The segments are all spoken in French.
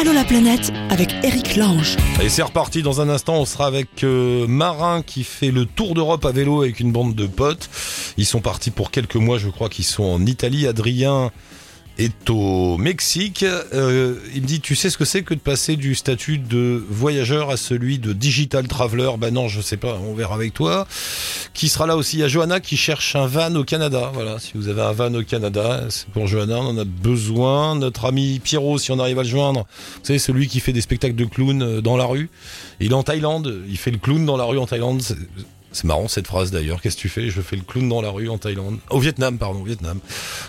Allô la planète avec Eric Lange. Et c'est reparti dans un instant, on sera avec euh, Marin qui fait le tour d'Europe à vélo avec une bande de potes. Ils sont partis pour quelques mois, je crois qu'ils sont en Italie. Adrien est au Mexique. Euh, il me dit, tu sais ce que c'est que de passer du statut de voyageur à celui de digital traveler? Ben non, je sais pas, on verra avec toi. Qui sera là aussi? Il y a Johanna qui cherche un van au Canada. Voilà, si vous avez un van au Canada, c'est pour Johanna, on en a besoin. Notre ami Pierrot, si on arrive à le joindre, vous savez, celui qui fait des spectacles de clown euh, dans la rue. Il est en Thaïlande, il fait le clown dans la rue en Thaïlande. C'est- marrant cette phrase d'ailleurs. Qu'est-ce que tu fais? Je fais le clown dans la rue en Thaïlande. Au Vietnam, pardon, au Vietnam.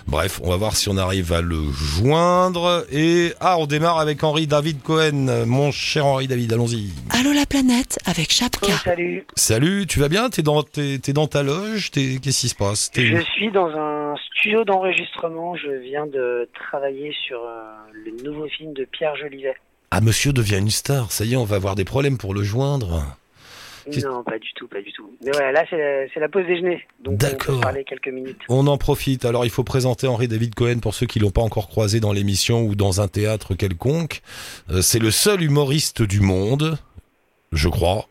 Bref, on va voir si on arrive à le joindre. Et ah, on démarre avec Henri David Cohen. Mon cher Henri David, allons-y. Allô la planète avec Chapka. Oh, salut, Salut, tu vas bien? T'es dans, t'es, t'es dans ta loge? T'es- Qu'est-ce qui se passe? T'es je suis dans un studio d'enregistrement. Je viens de travailler sur euh, le nouveau film de Pierre Jolivet. Ah, monsieur devient une star. Ça y est, on va avoir des problèmes pour le joindre. Non, pas du tout, pas du tout. Mais voilà, là c'est la, pause déjeuner, donc on D'accord. peut parler quelques minutes. On en profite. Alors, il faut présenter Henri David Cohen pour ceux qui l'ont pas encore croisé dans l'émission ou dans un théâtre quelconque. Euh, c'est le seul humoriste du monde, je crois,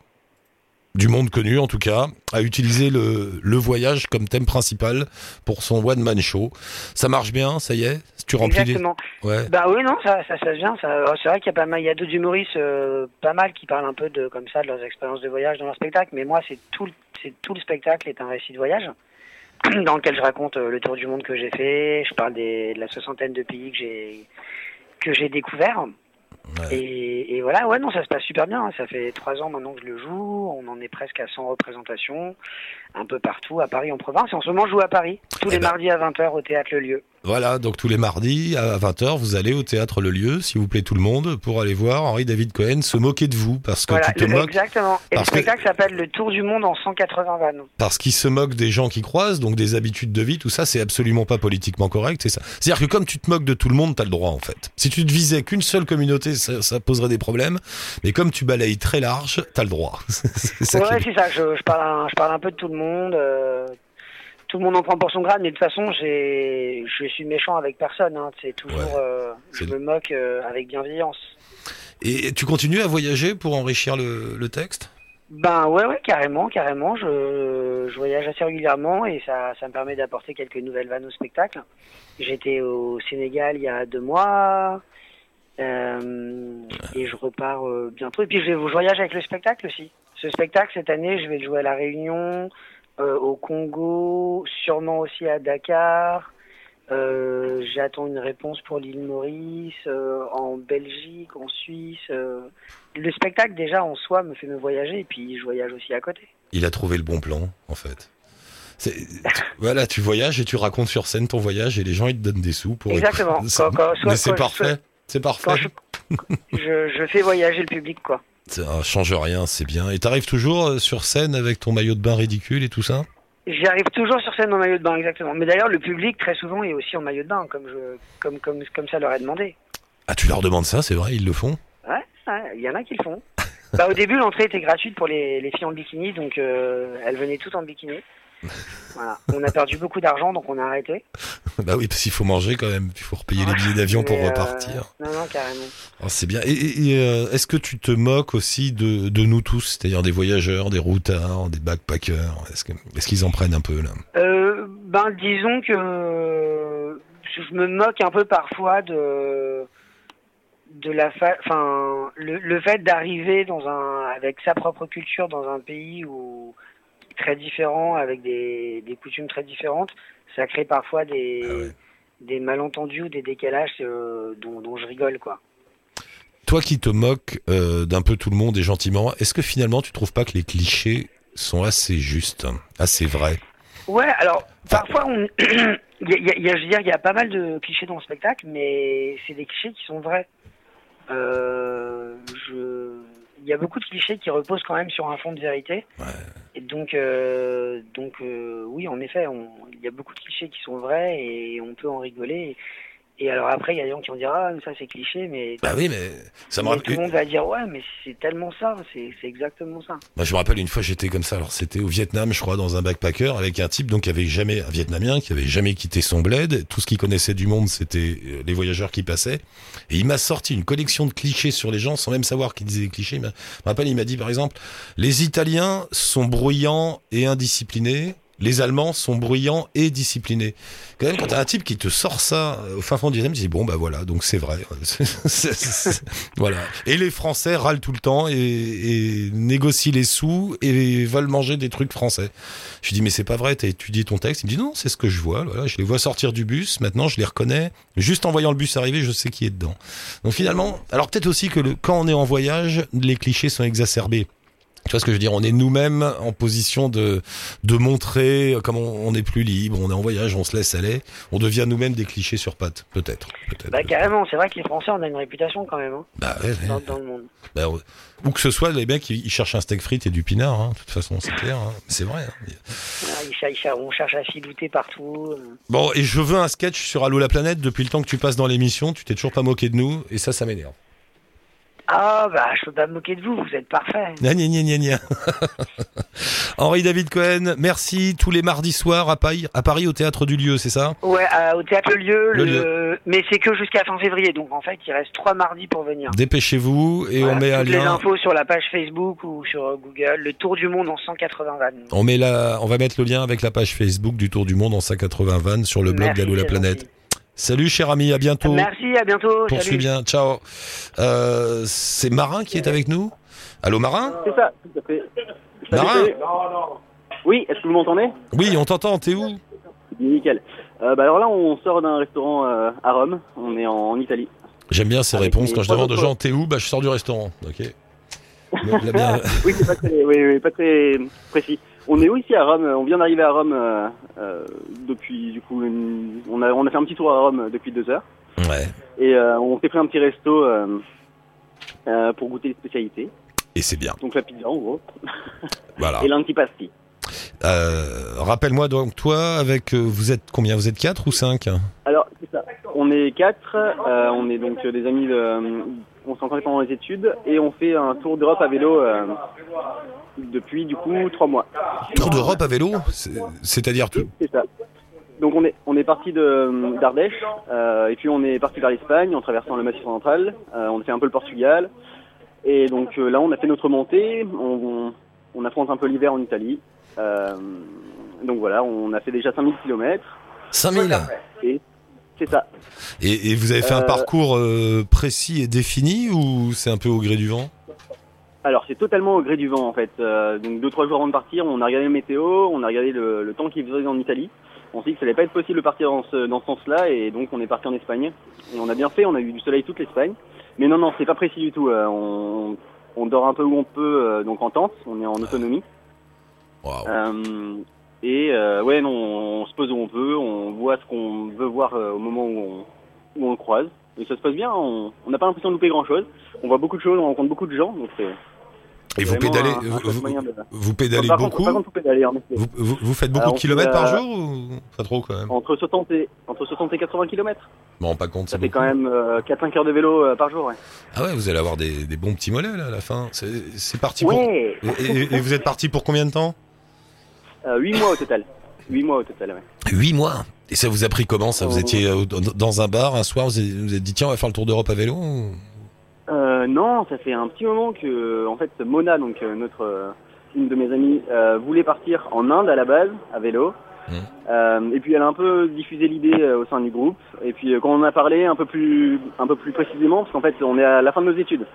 du monde connu en tout cas, à utiliser le, le voyage comme thème principal pour son one-man show. Ça marche bien, ça y est? Tu remplis les... Exactement. Ouais. Bah oui, non, ça, ça. Ça, alors, c'est vrai qu'il y a pas mal, il y a d'autres humoristes, euh, pas mal, qui parlent un peu de comme ça de leurs expériences de voyage dans leur spectacle. Mais moi, c'est tout, le- c'est tout le spectacle est un récit de voyage dans lequel je raconte euh, le tour du monde que j'ai fait. Je parle des, de la soixantaine de pays que j'ai que j'ai découvert. Ouais. Et, et voilà, ouais, non, ça se passe super bien. hein. Ça fait trois ans maintenant que je le joue. On en est presque à 100 représentations, un peu partout, à Paris, en province. Et en ce moment, je joue à Paris, tous Eh les ben. mardis à 20h au théâtre Le Lieu. Voilà, donc tous les mardis à 20h, vous allez au théâtre Le Lieu, s'il vous plaît tout le monde, pour aller voir Henri David Cohen se moquer de vous parce que Voilà, tu te le- moques exactement. Et parce le que- spectacle s'appelle Le Tour du Monde en 180 vannes. parce qu'il se moque des gens qui croisent, donc des habitudes de vie, tout ça, c'est absolument pas politiquement correct. C'est ça. C'est-à-dire que comme tu te moques de tout le monde, t'as le droit en fait. Si tu te visais qu'une seule communauté, ça, ça poserait des problèmes. Mais comme tu balayes très large, t'as le droit. c'est ça Ouais, est- c'est ça. Je, je, parle un, je parle un peu de tout le monde. euh, tout le monde en prend pour son grade, mais de toute façon, j'ai, je suis méchant avec personne. Hein. C'est toujours, Ouais. euh, je me moque euh, avec bienveillance. Et tu continues à voyager pour enrichir le, le texte? Ben ouais, ouais, carrément, carrément. Je, je voyage assez régulièrement et ça, ça me permet d'apporter quelques nouvelles vannes au spectacle. J'étais au Sénégal il y a deux mois euh, et je repars bientôt. Et puis je, vais- je voyage avec le spectacle aussi. Ce spectacle cette année, je vais le jouer à la Réunion, euh, au Congo, sûrement aussi à Dakar. Euh, J'attends une réponse pour l'île Maurice, euh, en Belgique, en Suisse. Le spectacle déjà en soi me fait me voyager et puis je voyage aussi à côté. Il a trouvé le bon plan, en fait. Tu- voilà, tu voyages et tu racontes sur scène ton voyage et les gens ils te donnent des sous pour. Exactement. Quand- quand- soit- Mais c'est parfait. C'est parfait. Quand je, je, je fais voyager le public quoi. Ça change rien, c'est bien. Et t'arrives toujours euh, sur scène avec ton maillot de bain ridicule et tout ça? J'y arrive toujours sur scène en maillot de bain, exactement. Mais d'ailleurs, le public, très souvent, est aussi en maillot de bain, comme, je, comme, comme, comme ça leur est demandé. Ah, tu leur demandes ça, c'est vrai, ils le font? Ouais, ouais, il y en a qui le font. bah, au début, l'entrée était gratuite pour les, les filles en bikini, donc euh, elles venaient toutes en bikini. Voilà. On a perdu beaucoup d'argent, donc on a arrêté. Bah oui, parce qu'il faut manger quand même, il faut repayer les billets d'avion pour euh, repartir. Non, non, carrément. Oh, c'est bien. Et, et- et, euh, est-ce que tu te moques aussi de, de nous tous, c'est-à-dire des voyageurs, des routards, des backpackers? Est-ce que- est-ce qu'ils en prennent un peu là? Euh, ben, disons que je me moque un peu parfois de de la fa... enfin le, le fait d'arriver dans un avec sa propre culture dans un pays où très différent avec des, des coutumes très différentes ça crée parfois des Ah ouais. des malentendus ou des décalages euh, dont, dont je rigole quoi Toi qui te moques euh, d'un peu tout le monde et gentiment, est-ce que finalement tu trouves pas que les clichés sont assez justes, assez vrais? Ouais, alors parfois on, il y a, il y a- il y a- je veux dire, il y a pas mal de clichés dans le spectacle, mais c'est des clichés qui sont vrais. Euh, je, il y a beaucoup de clichés qui reposent quand même sur un fond de vérité. Ouais. Et donc, euh, donc euh, oui, en effet, il y a beaucoup de clichés qui sont vrais et on peut en rigoler. Et alors après, il y a des gens qui vont dire ah mais ça c'est cliché, mais, Bah oui, mais ça me mais tout rappelle. le monde va dire ouais mais c'est tellement ça, c'est exactement ça. Moi, je me rappelle une fois, j'étais comme ça. Alors, c'était au Vietnam, je crois, dans un backpacker avec un type donc qui avait jamais, un Vietnamien qui avait jamais quitté son bled. Tout ce qu'il connaissait du monde, c'était euh, les voyageurs qui passaient. Et il m'a sorti une collection de clichés sur les gens sans même savoir qu'il disait des clichés. Il m'a- Je me rappelle, il m'a dit par exemple, les Italiens sont bruyants et indisciplinés. Les Allemands sont bruyants et disciplinés. Quand même, quand t'as un type qui te sort ça euh, au fin fond du Vietnam, tu dis bon bah voilà, donc c'est vrai. Voilà. Et les Français râlent tout le temps et, négocient les sous et veulent manger des trucs français. Je lui dis mais c'est pas vrai, t'as étudié ton texte. Il me dit non, c'est ce que je vois. Voilà, je les vois sortir du bus. Maintenant, je les reconnais. Juste en voyant le bus arriver, je sais qui est dedans. Donc finalement, alors peut-être aussi que quand on est en voyage, les clichés sont exacerbés. Tu vois ce que je veux dire? On est nous-mêmes en position de de montrer comme on, est plus libre, on est en voyage, on se laisse aller, on devient nous-mêmes des clichés sur pattes, peut-être. Bah carrément, c'est vrai que les Français on a une réputation quand même hein, Bah ouais, ouais. dans, dans le monde. Bah, que ce soit les mecs, ils cherchent un steak frites et du pinard. Hein. De toute façon, c'est clair. hein. C'est vrai. hein. Ah, on cherche à filouter partout. euh. Bon, et je veux un sketch sur Allo la planète. Depuis le temps que tu passes dans l'émission, tu t'es toujours pas moqué de nous, et ça, ça m'énerve. Ah bah je peux pas me moquer de vous, vous êtes parfait. Gna, gna, gna, gna. Henri David Cohen, merci tous les mardis soirs à Paris, à Paris au théâtre du lieu, c'est ça? Ouais, euh, au théâtre Lieu, Le le- mais c'est que jusqu'à fin février, donc en fait il reste trois mardis pour venir. Dépêchez-vous et Voilà, on met un toutes les lien. infos sur la page Facebook ou sur euh, Google, le tour du monde en 180 vannes. On met la, on va mettre le lien avec la page Facebook du Tour du Monde en 180 vannes sur le blog d'Allo la planète. gentil. Salut cher ami, à bientôt. Merci, à bientôt. Poursuis Salut. bien, ciao. Euh, c'est Marin qui est avec nous? Allô Marin? C'est ça, tout à fait. Marin. Oui, est-ce que vous m'entendez? Oui, on t'entend, t'es où? Nickel. Euh, bah alors là, on sort d'un restaurant euh, à Rome. On est en, en Italie. J'aime bien ces Avec réponses. Quand je demande aux gens t'es où, bah je sors du restaurant. Ok. Bien- Oui, c'est pas très, oui, oui, pas très précis. On est aussi à Rome. On vient d'arriver à Rome euh, euh, depuis, du coup, une- on a on a fait un petit tour à Rome depuis deux heures Ouais. et euh, on s'est pris un petit resto euh, pour goûter les spécialités. Et c'est bien. Donc la pizza en gros Voilà. et l'antipasti. Rappelle-moi donc toi, avec vous êtes combien? Vous êtes quatre ou cinq? Alors, c'est ça. On est quatre, euh, on est donc des amis, de, on rencontrés pendant les études et on fait un tour d'Europe à vélo euh, depuis du coup trois mois. Tour d'Europe à vélo C'est- C'est-à-dire tout C'est ça. Donc on est on est parti de d'Ardèche euh, et puis on est parti vers l'Espagne en traversant le Massif central. Euh, on a fait un peu le Portugal et donc euh, là on a fait notre montée. On, on, on affronte un peu l'hiver en Italie. Euh, donc voilà, on a fait déjà 5000 km 5000 et c'est ça. et, et vous avez fait un Euh, parcours euh, précis et défini ou c'est un peu au gré du vent? Alors c'est totalement au gré du vent en fait. Euh, donc deux trois jours avant de partir, on a regardé le météo, on a regardé le, le temps qu'il faisait en Italie. On s'est dit que ça allait pas être possible de partir dans ce, dans ce sens-là et donc on est parti en Espagne. Et on a bien fait, on a eu du soleil toute l'Espagne. Mais non non, c'est pas précis du tout. Euh, on, on dort un peu où on peut, euh, donc en tente, on est en autonomie. Waouh. Et euh, ouais non, on, se pose où on peut, on voit ce qu'on veut voir euh, au moment où on, où on le croise. Et ça se passe bien, on n'a pas l'impression de louper grand-chose. On voit beaucoup de choses, on rencontre beaucoup de gens, donc c'est Et vous pédalez, un- un vous, de- pédalez beaucoup Contre, par contre, faut pédaler, en effet. vous, vous- vous faites beaucoup Alors, de kilomètres par euh, jour ou pas trop quand même? Entre 60 et, entre 60 et 80 km. Bon, pas compte. Ça fait beaucoup. quand même euh, 4-5 heures de vélo euh, par jour. Ouais, Ah ouais, vous allez avoir des, des bons petits mollets là à la fin. C'est parti pour. ouais Et, et- et vous êtes parti pour combien de temps? 8 mois au total. 8 mois au total, ouais. Huit mois. Et ça vous a pris comment Ça? Vous Oh. étiez euh, dans- un bar un soir, vous avez- vous êtes dit tiens on va faire le tour d'Europe à vélo ou- Euh, non, ça fait un petit moment que, en fait, Mona, donc euh, notre, euh, une de mes amies, euh, voulait partir en Inde à la base, à vélo. Euh, et puis elle a un peu diffusé l'idée euh, au sein du groupe. Et puis euh, quand on en a parlé un peu plus, un peu plus précisément, parce qu'en fait on est à la fin de nos études.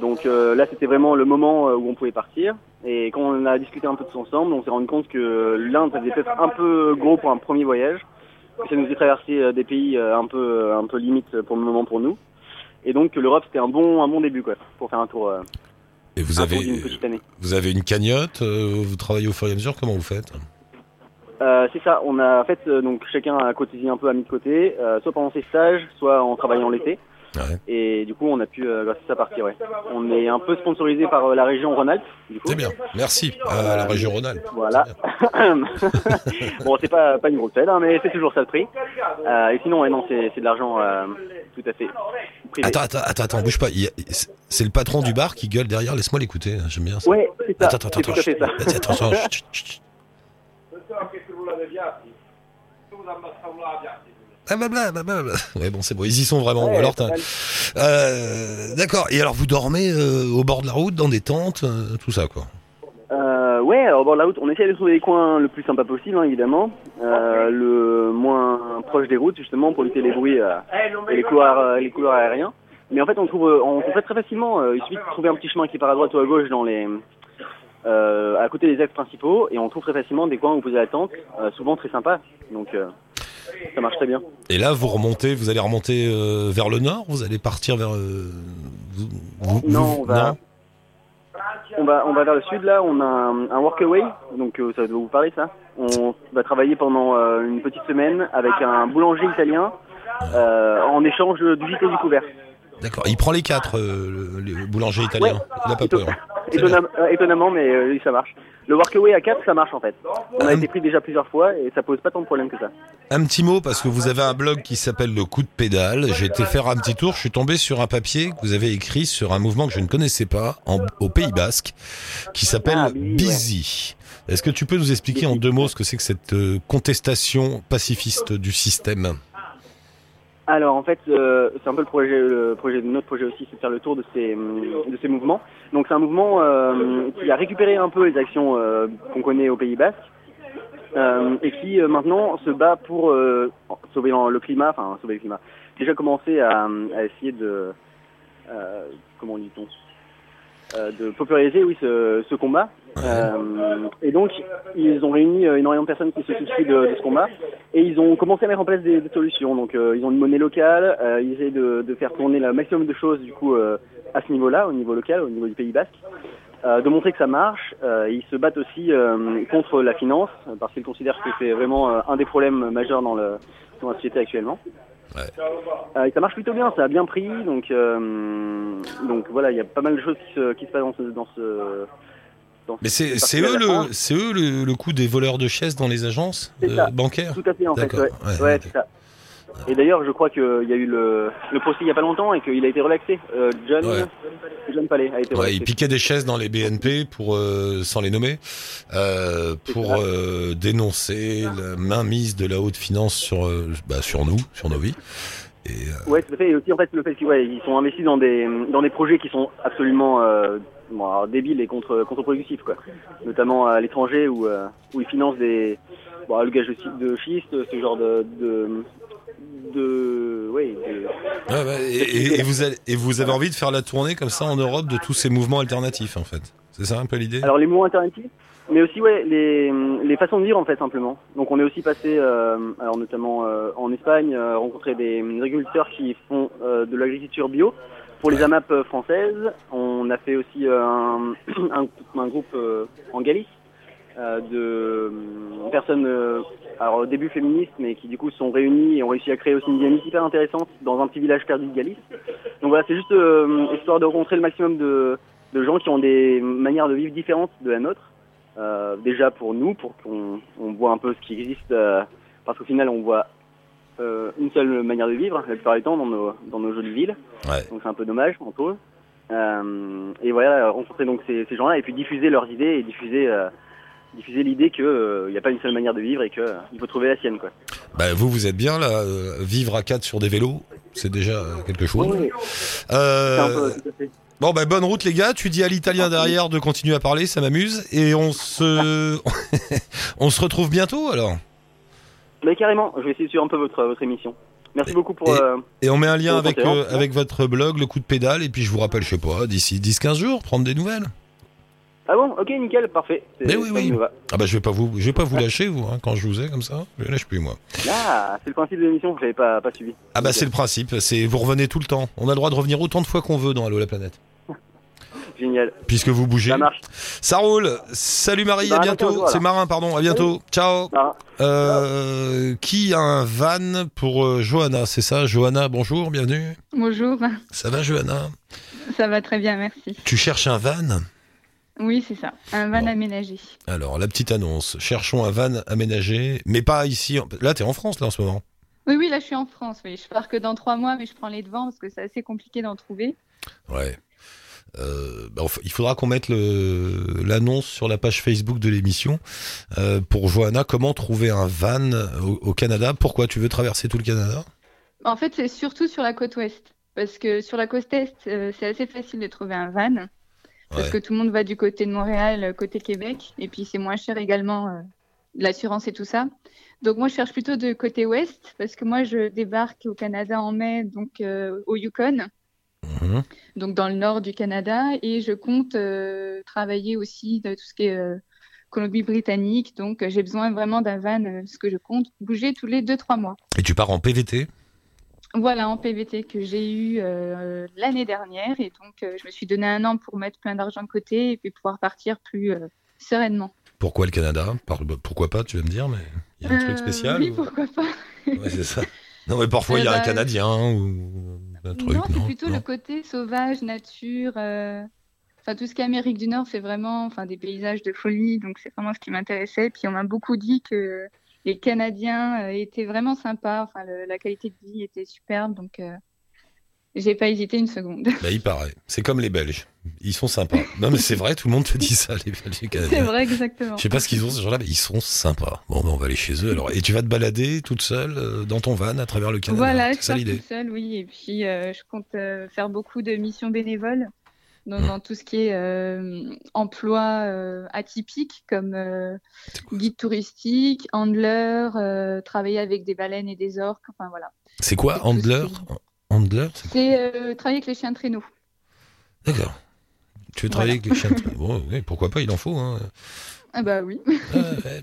Donc euh, là c'était vraiment le moment où on pouvait partir. Et quand on a discuté un peu tous ensemble, on s'est rendu compte que l'Inde ça faisait peut-être un peu gros pour un premier voyage. Que ça nous faisait traverser euh, des pays euh, un peu, un peu limite pour le moment pour nous. Et donc l'Europe c'était un bon, un bon début quoi, pour faire un tour, euh, Et vous un tour avez, d'une petite année. vous avez une cagnotte, euh, vous travaillez au fur et à mesure, comment vous faites? Euh, c'est ça, on a en fait euh, donc chacun a cotisé un peu à mis de côté, euh, soit pendant ses stages, soit en travaillant l'été. Ouais. Et du coup, on a pu, euh, grâce à ça, partir. Ouais. On est un peu sponsorisé par euh, la région Rhône-Alpes. C'est bien. Merci à la région Rhône-Alpes. Voilà. bon, c'est pas, pas une grosse aide, hein, mais c'est toujours ça le prix. Euh, et sinon, ouais, non, c'est c'est de l'argent euh, tout à fait privé. Attends, attends, attends, attends, bouge pas. C'est- le patron du bar qui gueule derrière. Laisse-moi l'écouter. J'aime bien ça. Ouais, c'est ça. Attends, attends, c'est tout à fait ça. attends. Attends, attends, chut. Ah, blabla, blablabla. Ouais, bon, c'est bon. Ils y sont vraiment. Ouais, alors, euh, d'accord. Et alors, vous dormez euh, au bord de la route, dans des tentes, euh, tout ça, quoi? Euh, ouais, alors, au bord de la route, on essaie de trouver les coins le plus sympa possible, hein, évidemment. Euh, le moins proche des routes, justement, pour lutter les bruits euh, et les couloirs, euh, les couloirs aériens. Mais en fait, on trouve, on trouve très facilement. euh, il suffit de trouver un petit chemin qui part à droite ou à gauche dans les, euh, à côté des axes principaux, et on trouve très facilement des coins où poser la tente, euh, souvent très sympas. Donc, euh, ça marche très bien. Et là, vous remontez, vous allez remonter euh, vers le nord Vous allez partir vers. euh, vous- vous- Non, on va- non On va, on va vers le sud là, on a un, un workaway, donc euh, ça doit vous parler ça. On va travailler pendant euh, une petite semaine avec un boulanger italien euh, en échange du gîte et du couvert. D'accord. Il prend les quatre, euh, le, boulanger italien. Ouais. Il n'a pas peur. étonnam- euh, étonnamment, mais euh, ça marche. Le workaway à 4, ça marche en fait. On a Un- été pris déjà plusieurs fois et ça pose pas tant de problèmes que ça. Un petit mot parce que vous avez un blog qui s'appelle Le Coup de pédale. J'ai été faire un petit tour. Je suis tombé sur un papier que vous avez écrit sur un mouvement que je ne connaissais pas en, au Pays Basque qui s'appelle Ah, Busy, ouais. Est-ce que tu peux nous expliquer en deux mots ce que c'est que cette euh, contestation pacifiste du système? Alors en fait, euh, c'est un peu le projet, le projet notre projet aussi, c'est de faire le tour de ces, de ces mouvements. Donc c'est un mouvement euh, qui a récupéré un peu les actions euh, qu'on connaît au Pays Basque et qui maintenant se bat pour sauver le climat, enfin sauver le climat. Déjà commencé à, à essayer de, comment dit-on, de populariser oui ce, ce combat. Euh, et donc ils ont réuni euh, énormément de personnes qui se soucient de, de ce combat et ils ont commencé à mettre en place des, des solutions. Donc euh, ils ont une monnaie locale, euh, ils essaient de, de faire tourner le maximum de choses du coup à ce niveau-là, au niveau local, au niveau du Pays Basque, de montrer que ça marche. Ils se battent aussi contre la finance parce qu'ils considèrent que c'est vraiment un des problèmes majeurs dans, le, dans la société actuellement. Ouais. Euh, et ça marche plutôt bien, ça a bien pris, donc euh, donc voilà, il y a pas mal de choses qui se, qui se passent dans ce dans ce. Mais c'est eux, le, c'est eux le, le coup des voleurs de chaises dans les agences euh, bancaires Tout à fait en fait, D'accord, ouais, ouais, ouais ok. c'est ça. Et d'ailleurs, je crois qu'il y a eu le, le procès il y a pas longtemps et qu'il a été relaxé. Euh, John, Ouais. John Palais a été Ouais, relaxé. ils piquaient des chaises dans les BNP pour, euh, sans les nommer, euh, pour dénoncer la mainmise de la haute finance sur, bah, sur nous, sur nos vies. Et, Ouais, tout à fait. Et aussi en fait le fait qu'ils ouais, ils sont investis dans des dans des projets qui sont absolument alors, débiles et contre contre-productifs quoi. Notamment à l'étranger où euh, où ils financent des bon, le gage de, schi- de schiste, ce genre de de, et, et- et vous allez- et vous avez envie de faire la tournée comme ça en Europe de tous ces mouvements alternatifs, en fait. C'est ça un peu l'idée? Alors les mots alternatifs, mais aussi ouais les, les façons de vivre en fait simplement. Donc on est aussi passé, euh, alors notamment euh, en Espagne, euh, rencontrer des agriculteurs qui font de l'agriculture bio pour les AMAP euh, françaises. On a fait aussi euh, un, un, un groupe euh, en Galice de personnes, alors au début féministes, mais qui du coup sont réunies et ont réussi à créer aussi une dynamique hyper intéressante dans un petit village perdu de Galice. Donc voilà, c'est juste euh, histoire de rencontrer le maximum de de gens qui ont des manières de vivre différentes de la nôtre. Euh, déjà pour nous, pour qu'on on voit un peu ce qui existe, euh, parce qu'au final on voit euh, une seule manière de vivre la plupart du temps dans nos, dans nos jolies villes. Ouais. Donc c'est un peu dommage, on trouve. Euh, et voilà, rencontrer donc ces, ces gens-là et puis diffuser leurs idées et diffuser euh, diffuser l'idée qu'il n'y a pas une seule manière de vivre et qu'il faut trouver la sienne. Quoi. Bah, vous, vous êtes bien là, euh, vivre à quatre sur des vélos, c'est déjà euh, quelque chose. Oui, Euh, peu, tout. Bon, bah, bonne route, les gars. Tu dis à l'italien derrière de continuer à parler, ça m'amuse. Et on se, on se retrouve bientôt, alors. Mais carrément, je vais essayer de suivre un peu votre, votre émission. Merci beaucoup pour... et- euh, Et on met un lien avec, euh, avec votre blog, le coup de pédale. Et puis, je vous rappelle, je sais pas, d'ici 10-15 jours, prendre des nouvelles. Ah bon? Ok, nickel, parfait. Mais oui, oui. Ah, bah, je vais pas vous, je vais pas vous lâcher, vous, hein, quand je vous ai comme ça. Je lâche plus, moi. Ah, c'est le principe de l'émission, je l'avais pas, pas suivi. Ah, bah, c'est le principe. C'est, vous revenez tout le temps. On a le droit de revenir autant de fois qu'on veut dans Allo la planète. Génial. puisque vous bougez. Ça marche. Ça roule. Salut Marie, à Marin, bientôt. voilà. C'est Marin, pardon, à bientôt. Ciao. Euh, qui a un van pour euh, Johanna C'est ça, Johanna, bonjour, bienvenue. Bonjour, Ça va Johanna? Ça va très bien, merci. Tu cherches un van? Oui, c'est ça, un van Bon. aménagé. Alors, la petite annonce. Cherchons un van aménagé, mais pas ici. en- Là, t'es en France, là, en ce moment. Oui, oui, là je suis en France, oui. Je pars que dans trois mois, mais je prends les devants parce que c'est assez compliqué d'en trouver. Ouais. Euh, bah, il faudra qu'on mette l'annonce sur la page Facebook de l'émission euh, pour Johanna. Comment trouver un van au, au Canada? Pourquoi tu veux traverser tout le Canada? En fait, c'est surtout sur la côte ouest. Parce que sur la côte est, euh, c'est assez facile de trouver un van. Parce que tout le monde va du côté de Montréal, côté Québec. Et puis c'est moins cher également, l'assurance et tout ça. Donc moi, je cherche plutôt de côté ouest. Parce que moi, je débarque au Canada en mai, donc au Yukon. Mhm. donc dans le nord du Canada, et je compte euh, travailler aussi de tout ce qui est euh, Colombie-Britannique. Donc euh, j'ai besoin vraiment d'un van, parce que je compte bouger tous les deux trois mois. Et tu pars en PVT Voilà, en PVT que j'ai eu euh, l'année dernière, et donc euh, je me suis donné un an pour mettre plein d'argent de côté et puis pouvoir partir plus euh, sereinement. Pourquoi le Canada? Bah, Pourquoi pas, tu vas me dire, mais il y a un truc spécial Oui, ou- pourquoi pas. Ouais, c'est ça. Non, mais parfois, il y a un bah, Canadien ou un truc, non, c'est plutôt Non le côté sauvage, nature. euh, Enfin, tout ce qui est Amérique du Nord, c'est vraiment enfin, des paysages de folie. Donc, c'est vraiment ce qui m'intéressait. Puis, on m'a beaucoup dit que les Canadiens euh, étaient vraiment sympas. Enfin, le- la qualité de vie était superbe. Donc, euh, j'ai pas hésité une seconde. Bah, il paraît. C'est comme les Belges. Ils sont sympas. Non, mais c'est vrai, tout le monde te dit ça, les Belges et c'est vrai, exactement. Je sais pas ce qu'ils ont, ces gens-là, mais ils sont sympas. Bon, ben, on va aller chez eux alors. Et tu vas te balader toute seule euh, dans ton van à travers le Canada? Voilà, je ça pars toute seule, oui. Et puis, euh, je compte euh, faire beaucoup de missions bénévoles dans, dans tout ce qui est emploi atypique, comme guide touristique, handler, travailler avec des baleines et des orques. Enfin, voilà. C'est quoi, handler Handler c'est- euh, travailler avec les chiens de traîneau. D'accord. Tu veux travailler avec les chiens de- Bon, oui, pourquoi pas, il en faut. Hein. Ah bah oui.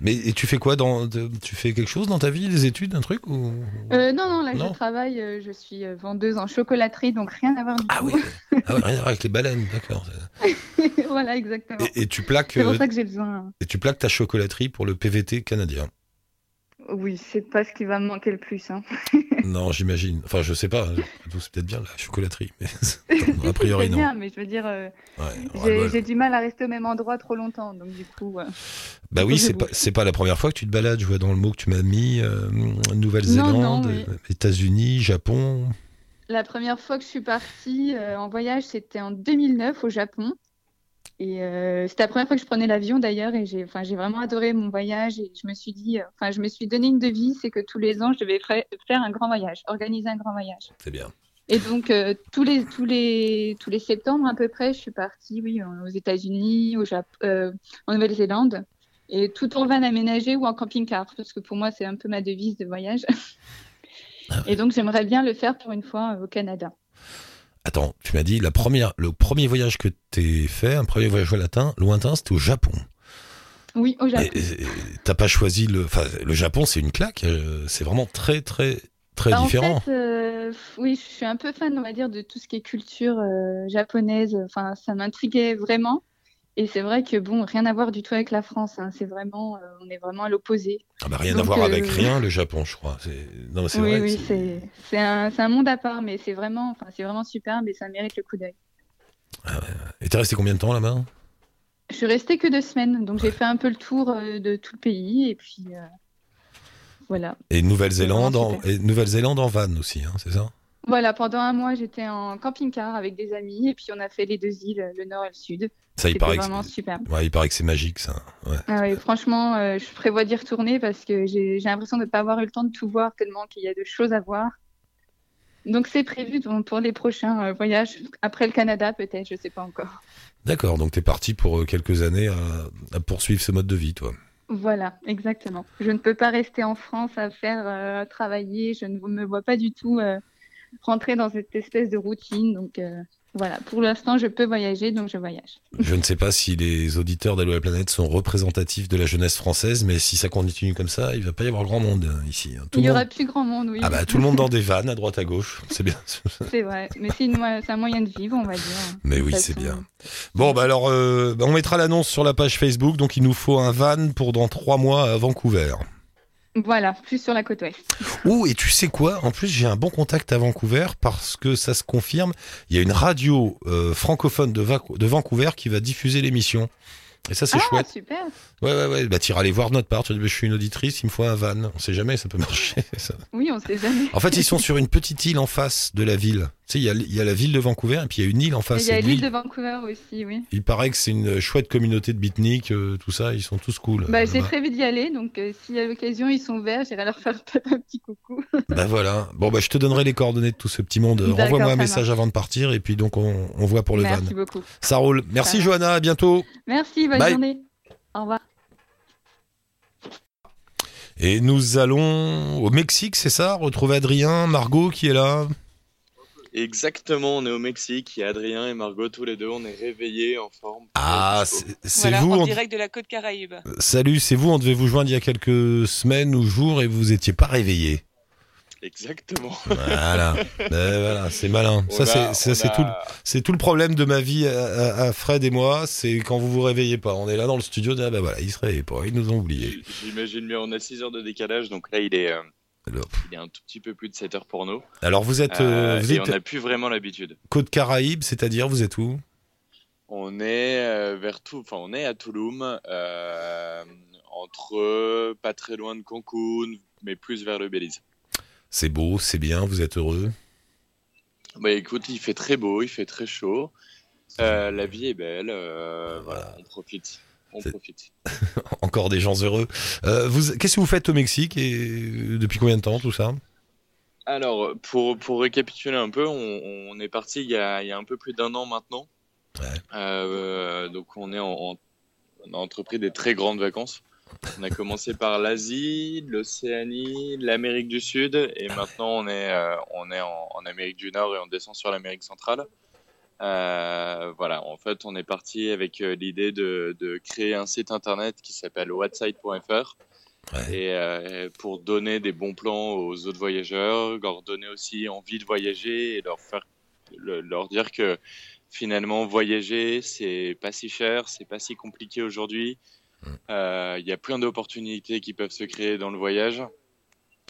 Mais et tu fais quoi dans, Tu fais quelque chose dans ta vie, des études, un truc ou... Euh, non, non, là Non. je travaille, euh, je suis vendeuse en chocolaterie, donc rien à voir du Ah tout. oui, ah ouais, rien à voir avec les baleines, d'accord. voilà, exactement. Et, et tu plaques, C'est pour ça que j'ai besoin. et tu plaques ta chocolaterie pour le PVT canadien. Oui, c'est pas ce qui va me manquer le plus. Hein. Non, j'imagine. Enfin, je sais pas. C'est peut-être bien la chocolaterie, mais a priori C'est non. bien, mais je veux dire, euh, Ouais, j'ai du mal à rester au même endroit trop longtemps, donc du coup. euh, Bah oui, c'est pas, c'est pas la première fois que tu te balades. Je vois dans le mot que tu m'as mis euh, Nouvelle-Zélande, non, oui. euh, États-Unis, Japon. La première fois que je suis partie en voyage, c'était en 2009 au Japon. Et euh, c'était la première fois que je prenais l'avion d'ailleurs, et j'ai, enfin, j'ai vraiment adoré mon voyage. Et je me suis dit, euh, enfin, je me suis donné une devise, c'est que tous les ans, je devais faire un grand voyage, organiser un grand voyage. C'est bien. Et donc euh, tous les tous les tous les septembre à peu près, je suis partie, oui, aux États-Unis, au Jap euh, en Nouvelle-Zélande, et tout en van aménagé ou en camping-car, parce que pour moi c'est un peu ma devise de voyage. Ah Et donc j'aimerais bien le faire pour une fois au Canada. Attends, tu m'as dit la première, le premier voyage que t'es fait, un premier voyage lointain, lointain, c'était au Japon. Oui, au Japon. T'as pas choisi le, enfin, le Japon, c'est une claque. euh, C'est vraiment très, très, très Bah, différent. En fait, euh, oui, je suis un peu fan, on va dire, de tout ce qui est culture euh, japonaise. Enfin, ça m'intriguait vraiment. Et c'est vrai que bon, rien à voir du tout avec la France. hein. C'est vraiment, euh, on est vraiment à l'opposé. Ah bah, rien à voir euh, avec rien, le Japon, je crois. Non, c'est Oui, vrai. oui, c'est- un, monde à part, mais c'est vraiment, enfin, c'est vraiment superbe et ça mérite le coup d'œil. Et t'es resté combien de temps là-bas? Je suis restée que deux semaines, donc j'ai fait un peu le tour euh, de tout le pays et puis euh, voilà. Et Nouvelle-Zélande, en... et Nouvelle-Zélande en van aussi, hein, c'est ça? Voilà, pendant un mois, j'étais en camping-car avec des amis et puis on a fait les deux îles, le nord et le sud. Ça, il paraît, que vraiment c'est... superbe. Ouais, il paraît que c'est magique, ça. Ouais. Ah ouais, franchement, euh, je prévois d'y retourner parce que j'ai l'impression de ne pas avoir eu le temps de tout voir tellement qu'il y a de choses à voir. Donc c'est prévu pour les prochains euh, voyages après le Canada peut-être, je sais pas encore. D'accord, donc t'es parti pour euh, quelques années à... à poursuivre ce mode de vie, toi. Voilà, exactement. Je ne peux pas rester en France à faire euh, à travailler. Je ne me vois pas du tout rentrer dans cette espèce de routine. Donc, Voilà, pour l'instant, je peux voyager, donc je voyage. Je ne sais pas si les auditeurs d'Allo la planète sont représentatifs de la jeunesse française, mais si ça continue comme ça, il va pas y avoir grand monde euh, ici. hein. Tout Il y le aura monde- plus grand monde, oui. Ah bah tout le monde dans des vannes à droite à gauche, c'est bien. C'est vrai, mais c'est un moyen de vivre, on va dire. Mais De oui, c'est bien. Bon bah alors, euh, bah, on mettra l'annonce sur la page Facebook, donc il nous faut un van pour dans trois mois à Vancouver. Voilà, plus sur la côte ouest. Ouh, et tu sais quoi? En plus, j'ai un bon contact à Vancouver parce que ça se confirme. Il y a une radio euh, francophone de, Va- de Vancouver qui va diffuser l'émission. Et ça, c'est ah, chouette. super. Ouais, ouais, ouais. Bah, t'iras aller voir notre part. Tu dis, je suis une auditrice, il me faut un van. On sait jamais, ça peut marcher. ça. Oui, on sait jamais. En fait, ils sont sur une petite île en face de la ville. Tu sais, il y a, il y a la ville de Vancouver et puis il y a une île en face. Il y a l'île de Vancouver aussi, oui. Il paraît que c'est une chouette communauté de beatniks, euh, tout ça. Ils sont tous cool. Bah, j'ai prévu d'y aller, donc euh, s'il y a l'occasion, ils sont ouverts, j'irai leur faire un petit coucou. Bah voilà. Bon, bah, je te donnerai les coordonnées de tout ce petit monde. Renvoie-moi un message marche. avant de partir et puis donc on, on voit pour le Merci van. beaucoup. Ça roule. Merci Ça Johanna, à bientôt. Merci, bonne Bye. journée. Au revoir. Et nous allons au Mexique, c'est ça? Retrouver Adrien, Margot qui est là? Exactement, on est au Mexique, il y a Adrien et Margot tous les deux, on est réveillés en forme. Ah, c'est Voilà, vous. en direct de la côte Caraïbe. Salut, c'est vous. On devait vous joindre il y a quelques semaines ou jours et vous étiez pas réveillé. Exactement. Voilà, Euh, voilà, c'est malin. On Ça, c'est- a- tout, c'est tout le problème de ma vie à, à- à Fred et moi. C'est quand vous vous réveillez pas. On est là dans le studio. Ah bah voilà, ils se réveillent pas. Ils nous ont oubliés. J'imagine bien, on a 6 heures de décalage, donc là il est, euh, Alors, il est un tout petit peu plus de 7 heures pour nous. alors vous êtes, euh, Euh, vous et êtes on n'a plus vraiment l'habitude. Côte Caraïbe, c'est-à-dire vous êtes où? On est euh, vers tout, enfin on est à euh, entre pas très loin de Cancun, mais plus vers le Belize. C'est beau, c'est bien. Vous êtes heureux? Bah écoute, il fait très beau, il fait très chaud. Euh, la vie est belle, voilà, on profite. On C'est- profite. Encore des gens heureux. Euh, vous, qu'est-ce que vous faites au Mexique et depuis combien de temps tout ça? Alors, pour, pour récapituler un peu, on, on est parti il y, a, il y a un peu plus d'un an maintenant. Ouais. Euh, donc, on, est en, en- on a entrepris des très grandes vacances. On a commencé par l'Asie, l'Océanie, l'Amérique du Sud, et maintenant on est, euh, on est en, en Amérique du Nord et on descend sur l'Amérique centrale. Euh, voilà, en fait, on est parti avec euh, l'idée de, de créer un site internet qui s'appelle whatsite.fr Ouais. et euh, pour donner des bons plans aux autres voyageurs, leur donner aussi envie de voyager et leur faire le- leur dire que finalement voyager c'est pas si cher, c'est pas si compliqué aujourd'hui. Euh, Il y a plein d'opportunités qui peuvent se créer dans le voyage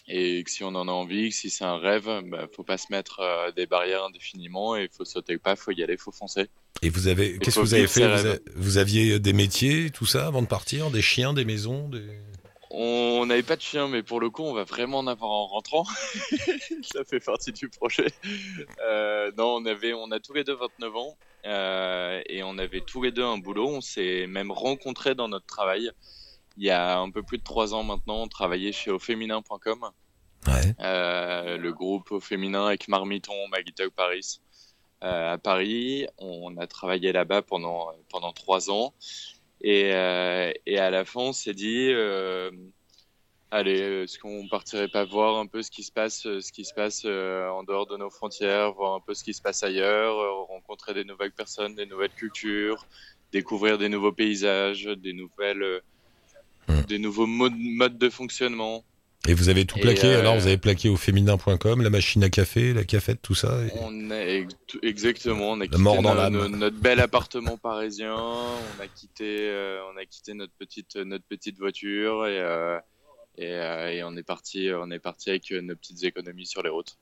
et que si on en a envie, que si c'est un rêve, bah, faut pas se mettre euh, des barrières indéfiniment et faut sauter le pas, faut y aller, faut foncer. Et vous avez, qu'est-ce que vous avez fait? a- vous aviez des métiers, tout ça, avant de partir? Des chiens, des maisons des... On n'avait pas de chien, mais pour le coup, on va vraiment en avoir en rentrant. Ça fait partie du projet. Euh, non, on avait, on a tous les deux 29 ans euh, et on avait tous les deux un boulot. On s'est même rencontrés dans notre travail. Il y a un peu plus de trois ans maintenant, on travaillait chez auféminin.com, Ouais. euh, le groupe au féminin avec Marmiton, Maggie Paris euh, à Paris. On a travaillé là-bas pendant pendant trois ans et euh, et à la fin on s'est dit allez est-ce qu'on partirait pas voir un peu ce qui se passe ce qui se passe en dehors de nos frontières voir un peu ce qui se passe ailleurs rencontrer des nouvelles personnes des nouvelles cultures découvrir des nouveaux paysages des nouvelles euh, Hmm. des nouveaux modes, modes de fonctionnement Et vous avez tout plaqué, euh, alors vous avez plaqué au féminin.com, la machine à café, la cafette, tout ça. et- On a ex- exactement, on a quitté mort dans no- notre bel appartement parisien, on a quitté, euh, on a quitté notre petite, notre petite voiture et, euh, et, euh, et on est parti, on est parti avec euh, nos petites économies sur les routes.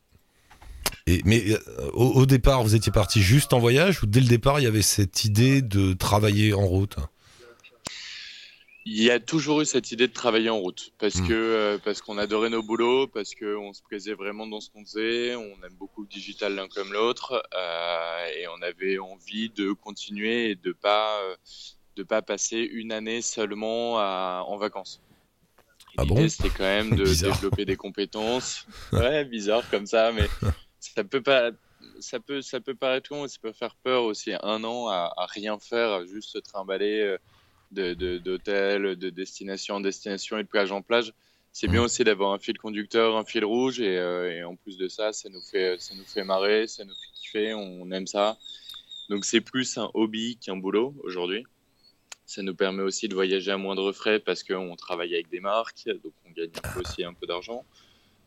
Et, mais euh, au, au départ, vous étiez parti juste en voyage ou dès le départ, il y avait cette idée de travailler en route? Il y a toujours eu cette idée de travailler en route parce Mm. que euh, parce qu'on adorait nos boulots, parce qu'on se plaisait vraiment dans ce qu'on faisait, on aime beaucoup le digital l'un comme l'autre euh, et on avait envie de continuer et de pas euh, de pas passer une année seulement à, en vacances. Ah bon? c'était quand même de développer des compétences. Ouais, bizarre comme ça, mais ça peut pas. Ça peut, ça peut paraître con et ça peut faire peur aussi. Un an à, à rien faire, à juste se trimballer euh, de, de, d'hôtel, de destination en destination et de plage en plage. C'est bien aussi d'avoir un fil conducteur, un fil rouge et, euh, et en plus de ça, ça nous fait, ça nous fait marrer, ça nous fait kiffer, on aime ça. Donc c'est plus un hobby qu'un boulot aujourd'hui. Ça nous permet aussi de voyager à moindre frais parce qu'on travaille avec des marques, donc on gagne aussi un peu d'argent.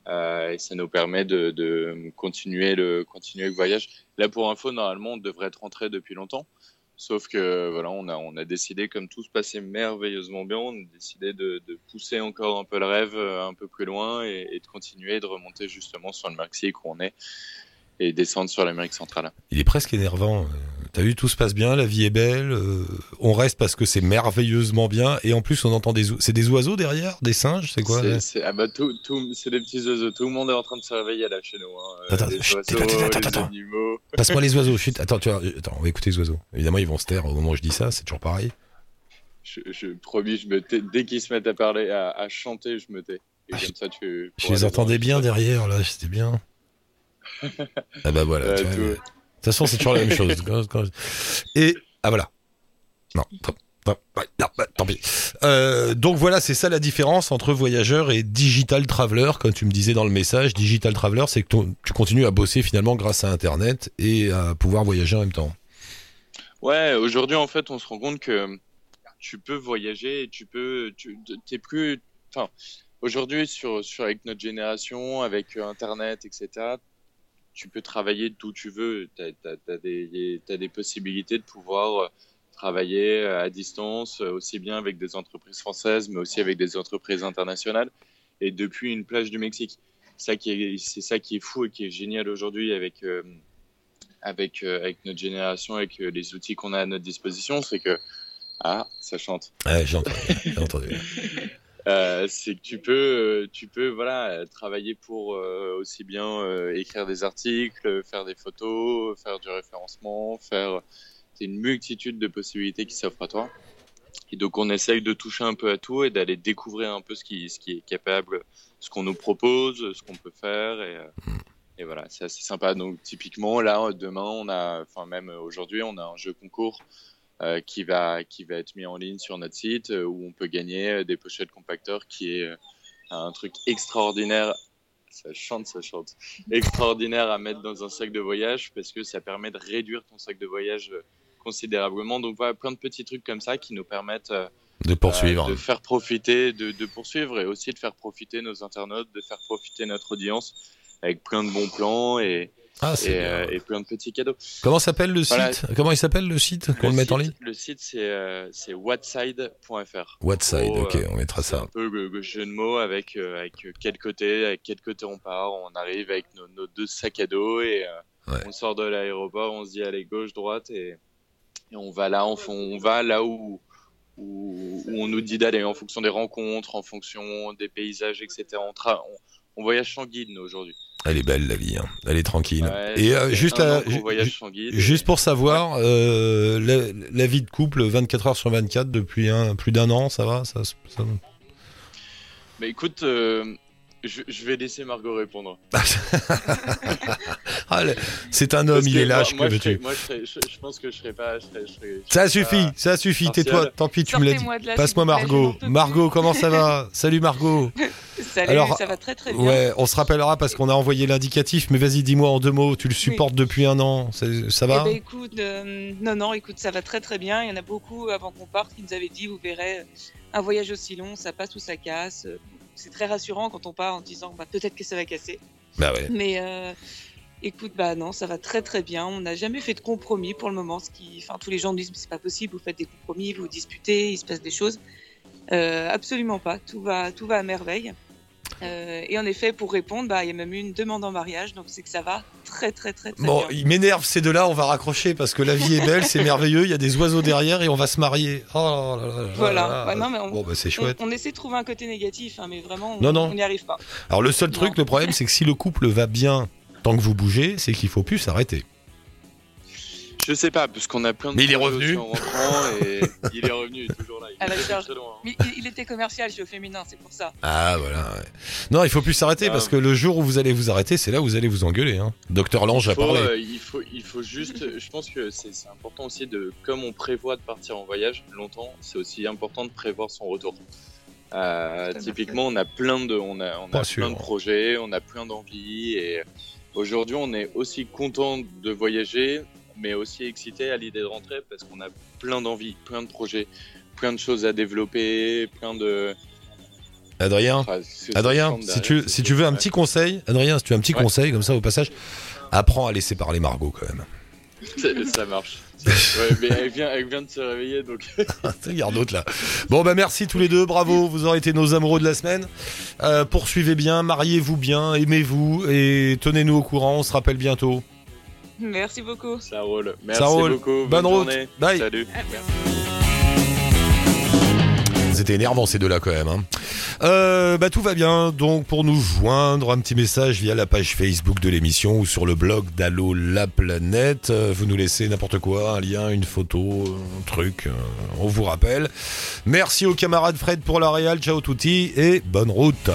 Euh, et ça nous permet de, de, continuer, le, continuer le voyage. Là, pour info, normalement, on devrait être rentré depuis longtemps. Sauf que voilà, on a, on a décidé, comme tout se passait merveilleusement bien, on a décidé de, pousser encore un peu le rêve euh, un peu plus loin et, et de continuer de remonter justement sur le Mexique où on est et descendre sur l'Amérique centrale. Il est presque énervant. T'as vu, tout se passe bien, la vie est belle, euh, on reste parce que c'est merveilleusement bien, et en plus on entend des c'est des oiseaux derrière, des singes, c'est quoi C'est ah bah, tout, tout, des petits oiseaux, tout le monde est en train de se réveiller là chez nous. Hein. Attends, les oiseaux, attends, attends, les animaux. Passe-moi les oiseaux, chut, attends, tu vois, attends, on va écouter les oiseaux. Évidemment, ils vont se taire au moment où je dis ça, c'est toujours pareil. Je, je promis, je me tais, dès qu'ils se mettent à parler, à, à, chanter, je me tais. Et ah, comme ça, tu. Je les entendais bien derrière, là, c'était bien. ah bah voilà. Euh, tu vois, toute façon, c'est toujours la même chose. Et ah voilà. Non, non, non tant pis. Euh, donc voilà, c'est ça la différence entre voyageur et digital traveler, comme tu me disais dans le message. Digital traveler, c'est que tu continues à bosser finalement grâce à Internet et à pouvoir voyager en même temps. Ouais, aujourd'hui en fait, on se rend compte que tu peux voyager et tu peux, tu t'es plus, enfin, aujourd'hui sur, sur avec notre génération, avec Internet, etc tu peux travailler d'où tu veux. Tu as, as, des, as des possibilités de pouvoir travailler à distance, aussi bien avec des entreprises françaises, mais aussi avec des entreprises internationales, et depuis une plage du Mexique. C'est ça qui est, c'est ça qui est fou et qui est génial aujourd'hui avec, euh, avec, euh, avec notre génération, avec les outils qu'on a à notre disposition, c'est que ah, ça chante. Ouais, j'ai entendu. J'ai entendu. Euh, c'est que tu peux, tu peux voilà, travailler pour euh, aussi bien euh, écrire des articles, faire des photos, faire du référencement, faire c'est une multitude de possibilités qui s'offrent à toi. Et donc on essaye de toucher un peu à tout et d'aller découvrir un peu ce qui, ce qui est capable, ce qu'on nous propose, ce qu'on peut faire et, et voilà, c'est assez sympa. Donc typiquement là, demain on a, enfin même aujourd'hui on a un jeu concours euh, qui va qui va être mis en ligne sur notre site euh, où on peut gagner euh, des pochettes compacteurs qui est un truc extraordinaire ça chante, ça chante. Extraordinaire à mettre dans un sac de voyage parce que ça permet de réduire ton sac de voyage considérablement. Donc voilà, plein de petits trucs comme ça qui nous permettent de poursuivre, de faire profiter, de, de, poursuivre et aussi de faire profiter nos internautes, de faire profiter notre audience avec plein de bons plans et, ah, et, euh, et, plein de petits cadeaux. Comment s'appelle le Voilà. site? Comment il s'appelle le site? Qu'on le, Le mette en ligne? Le site, c'est euh, c'est whatside.fr. Whatside, ok, euh, on mettra ça. un peu le, le jeu de mots avec, euh, avec quel côté, avec quel côté on part. On arrive avec nos, nos deux sacs à dos et euh, Ouais. on sort de l'aéroport, on se dit allez gauche, droite et, et on va là, on, va là où, où, où on nous dit d'aller en fonction des rencontres, en fonction des paysages, etc. On, tra- on, on voyage sans guide aujourd'hui. Elle est belle la vie, hein. elle est tranquille. Ouais, Et euh, fait juste, la- guide. pour savoir, euh, la, la vie de couple 24 heures sur 24 depuis un, plus d'un an, ça va ça, ça- Mais écoute, euh, je, je vais laisser Margot répondre. Ah, C'est un homme, Parce il est lâche, moi, que veux-tu moi, je, serais- je, je pense que je serais pas. Je serais, je serais- je Ça suffit, pas- ça suffit, partial. tais-toi, tant pis, tu me l'as dit. Passe-moi Margot. Margot, comment ça va? Salut Margot. Salut, Alors, ça va très très bien. Ouais, on se rappellera parce qu'on a envoyé l'indicatif, mais vas-y, dis-moi en deux mots, tu le supportes depuis un an, ça, ça Eh va ben, écoute, euh, non, non, écoute, ça va très très bien. Il y en a beaucoup avant qu'on parte qui nous avaient dit, vous verrez, un voyage aussi long, ça passe ou ça casse. C'est très rassurant quand on part en disant, bah, peut-être que ça va casser. Bah ouais. Mais euh, écoute, bah non, ça va très très bien. On n'a jamais fait de compromis pour le moment. Ce qui, enfin, tous les gens disent, c'est pas possible, vous faites des compromis, vous vous disputez, il se passe des choses. Euh, absolument pas. Tout va, tout va à merveille. Euh, et en effet, pour répondre, bah, il y a même eu une demande en mariage, donc c'est que ça va très très très très Bon, bien. il m'énerve ces deux-là, on va raccrocher parce que la vie est belle, c'est merveilleux, il y a des oiseaux derrière et on va se marier. Oh là là là là Voilà. non, mais on- Bon, bah c'est chouette. on essaie de trouver un côté négatif, hein, mais vraiment, on Non, n'y arrive pas. Alors le seul truc, le problème, c'est que si le couple va bien tant que vous bougez, c'est qu'il faut plus s'arrêter. Je sais pas, parce qu'on a plein de. Mais il est revenu. aussi En rentrant et il est revenu, toujours là. Il est très, loin. Mais il, était commercial, je suis au féminin, c'est pour ça. Ah voilà. ouais. Non, il faut plus s'arrêter Ah. parce que le jour où vous allez vous arrêter, c'est là où vous allez vous engueuler. Hein. Docteur Lange a Il faut, parlé. euh, il, faut, il faut juste. Je pense que c'est important aussi de. Comme on prévoit de partir en voyage longtemps, c'est aussi important de prévoir son retour. Euh, typiquement, on a plein de, on a, on sûr. plein de projets, on a plein d'envies et aujourd'hui, on est aussi content de voyager, mais aussi excité à l'idée de rentrer parce qu'on a plein d'envies, plein de projets, plein de choses à développer, plein de. Adrien, Enfin, c'est- Adrien, si tu, si tu veux un petit conseil, Adrien, si tu veux un petit Ouais. conseil comme ça au passage, apprends à laisser parler Margot quand même. Ça, ça marche. Ouais, mais elle vient, elle vient de se réveiller donc. Regarde d'autres là. Bon bah merci tous les deux, bravo, vous aurez été nos amoureux de la semaine. Euh, poursuivez bien, mariez-vous bien, aimez-vous et tenez-nous au courant, on se rappelle bientôt. Merci beaucoup. Ça roule. Merci Ça roule. beaucoup. Bonne route. journée. Bye. Salut. C'était énervant ces deux-là quand même. hein. Euh, bah tout va bien. Donc pour nous joindre, un petit message via la page Facebook de l'émission ou sur le blog d'Allo la planète. Euh, Vous nous laissez n'importe quoi, un lien, une photo, un truc. euh, on vous rappelle. Merci aux camarades Fred pour la réal. Ciao touti et bonne route.